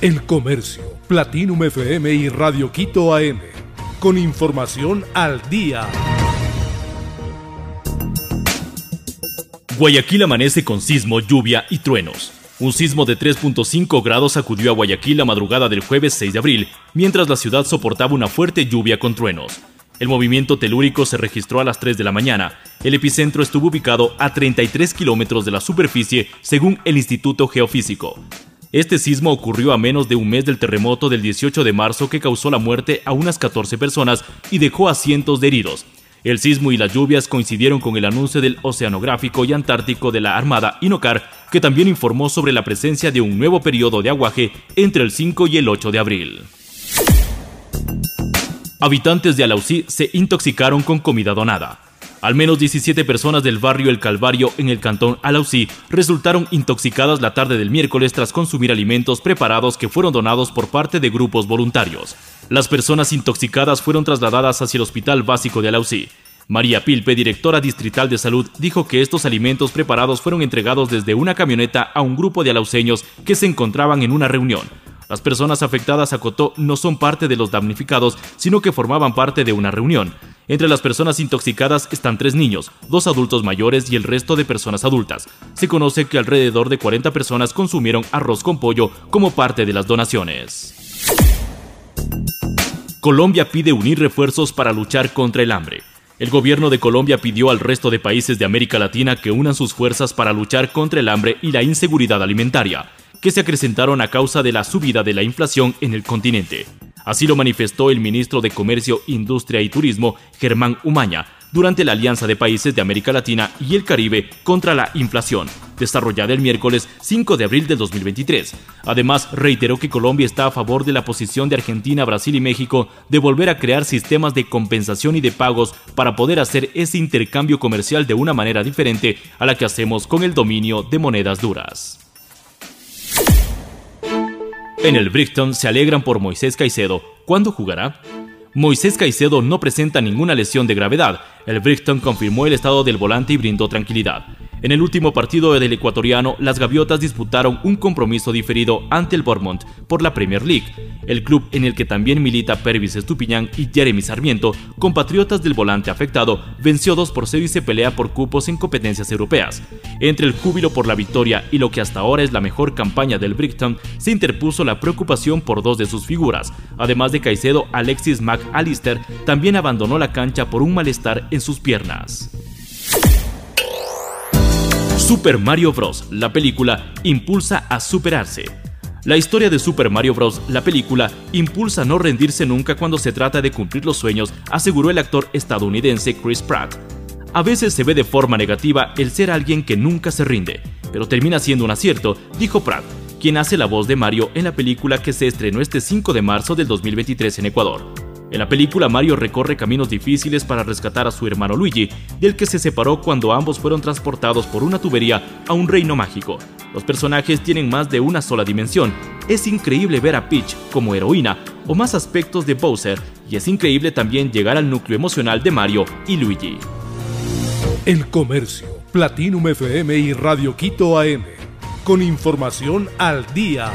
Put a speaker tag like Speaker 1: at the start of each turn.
Speaker 1: El Comercio, Platinum FM y Radio Quito AM. Con información al día.
Speaker 2: Guayaquil amanece con sismo, lluvia y truenos. Un sismo de 3.5 grados sacudió a Guayaquil la madrugada del jueves 6 de abril, mientras la ciudad soportaba una fuerte lluvia con truenos. El movimiento telúrico se registró a las 3 de la mañana. El epicentro estuvo ubicado a 33 kilómetros de la superficie, según el Instituto Geofísico. Este sismo ocurrió a menos de un mes del terremoto del 18 de marzo que causó la muerte a unas 14 personas y dejó a cientos de heridos. El sismo y las lluvias coincidieron con el anuncio del Oceanográfico y Antártico de la Armada Inocar, que también informó sobre la presencia de un nuevo periodo de aguaje entre el 5 y el 8 de abril. Habitantes de Alausí se intoxicaron con comida donada. Al menos 17 personas del barrio El Calvario en el cantón Alausí resultaron intoxicadas la tarde del miércoles tras consumir alimentos preparados que fueron donados por parte de grupos voluntarios. Las personas intoxicadas fueron trasladadas hacia el Hospital Básico de Alausí. María Pilpe, directora distrital de salud, dijo que estos alimentos preparados fueron entregados desde una camioneta a un grupo de alauseños que se encontraban en una reunión. Las personas afectadas, acotó, no son parte de los damnificados, sino que formaban parte de una reunión. Entre las personas intoxicadas están tres niños, dos adultos mayores y el resto de personas adultas. Se conoce que alrededor de 40 personas consumieron arroz con pollo como parte de las donaciones. Colombia pide unir refuerzos para luchar contra el hambre. El gobierno de Colombia pidió al resto de países de América Latina que unan sus fuerzas para luchar contra el hambre y la inseguridad alimentaria que se acrecentaron a causa de la subida de la inflación en el continente. Así lo manifestó el ministro de Comercio, Industria y Turismo, Germán Umaña, durante la Alianza de Países de América Latina y el Caribe contra la inflación, desarrollada el miércoles 5 de abril de 2023. Además, reiteró que Colombia está a favor de la posición de Argentina, Brasil y México de volver a crear sistemas de compensación y de pagos para poder hacer ese intercambio comercial de una manera diferente a la que hacemos con el dominio de monedas duras. En el Brighton se alegran por Moisés Caicedo. ¿Cuándo jugará? Moisés Caicedo no presenta ninguna lesión de gravedad. El Brighton confirmó el estado del volante y brindó tranquilidad. En el último partido del ecuatoriano, las Gaviotas disputaron un compromiso diferido ante el Bournemouth por la Premier League, el club en el que también milita Pervis Estupiñán y Jeremy Sarmiento, compatriotas del volante afectado, venció 2 por 0 y se pelea por cupos en competencias europeas. Entre el júbilo por la victoria y lo que hasta ahora es la mejor campaña del Brighton, se interpuso la preocupación por dos de sus figuras. Además de Caicedo, Alexis McAllister también abandonó la cancha por un malestar en sus piernas. Super Mario Bros., la película, impulsa a superarse. La historia de Super Mario Bros., la película, impulsa a no rendirse nunca cuando se trata de cumplir los sueños, aseguró el actor estadounidense Chris Pratt. A veces se ve de forma negativa el ser alguien que nunca se rinde, pero termina siendo un acierto, dijo Pratt, quien hace la voz de Mario en la película que se estrenó este 5 de marzo del 2023 en Ecuador. En la película Mario recorre caminos difíciles para rescatar a su hermano Luigi, del que se separó cuando ambos fueron transportados por una tubería a un reino mágico. Los personajes tienen más de una sola dimensión. Es increíble ver a Peach como heroína o más aspectos de Bowser y es increíble también llegar al núcleo emocional de Mario y Luigi.
Speaker 1: El Comercio, Platinum FM y Radio Quito AM. Con información al día.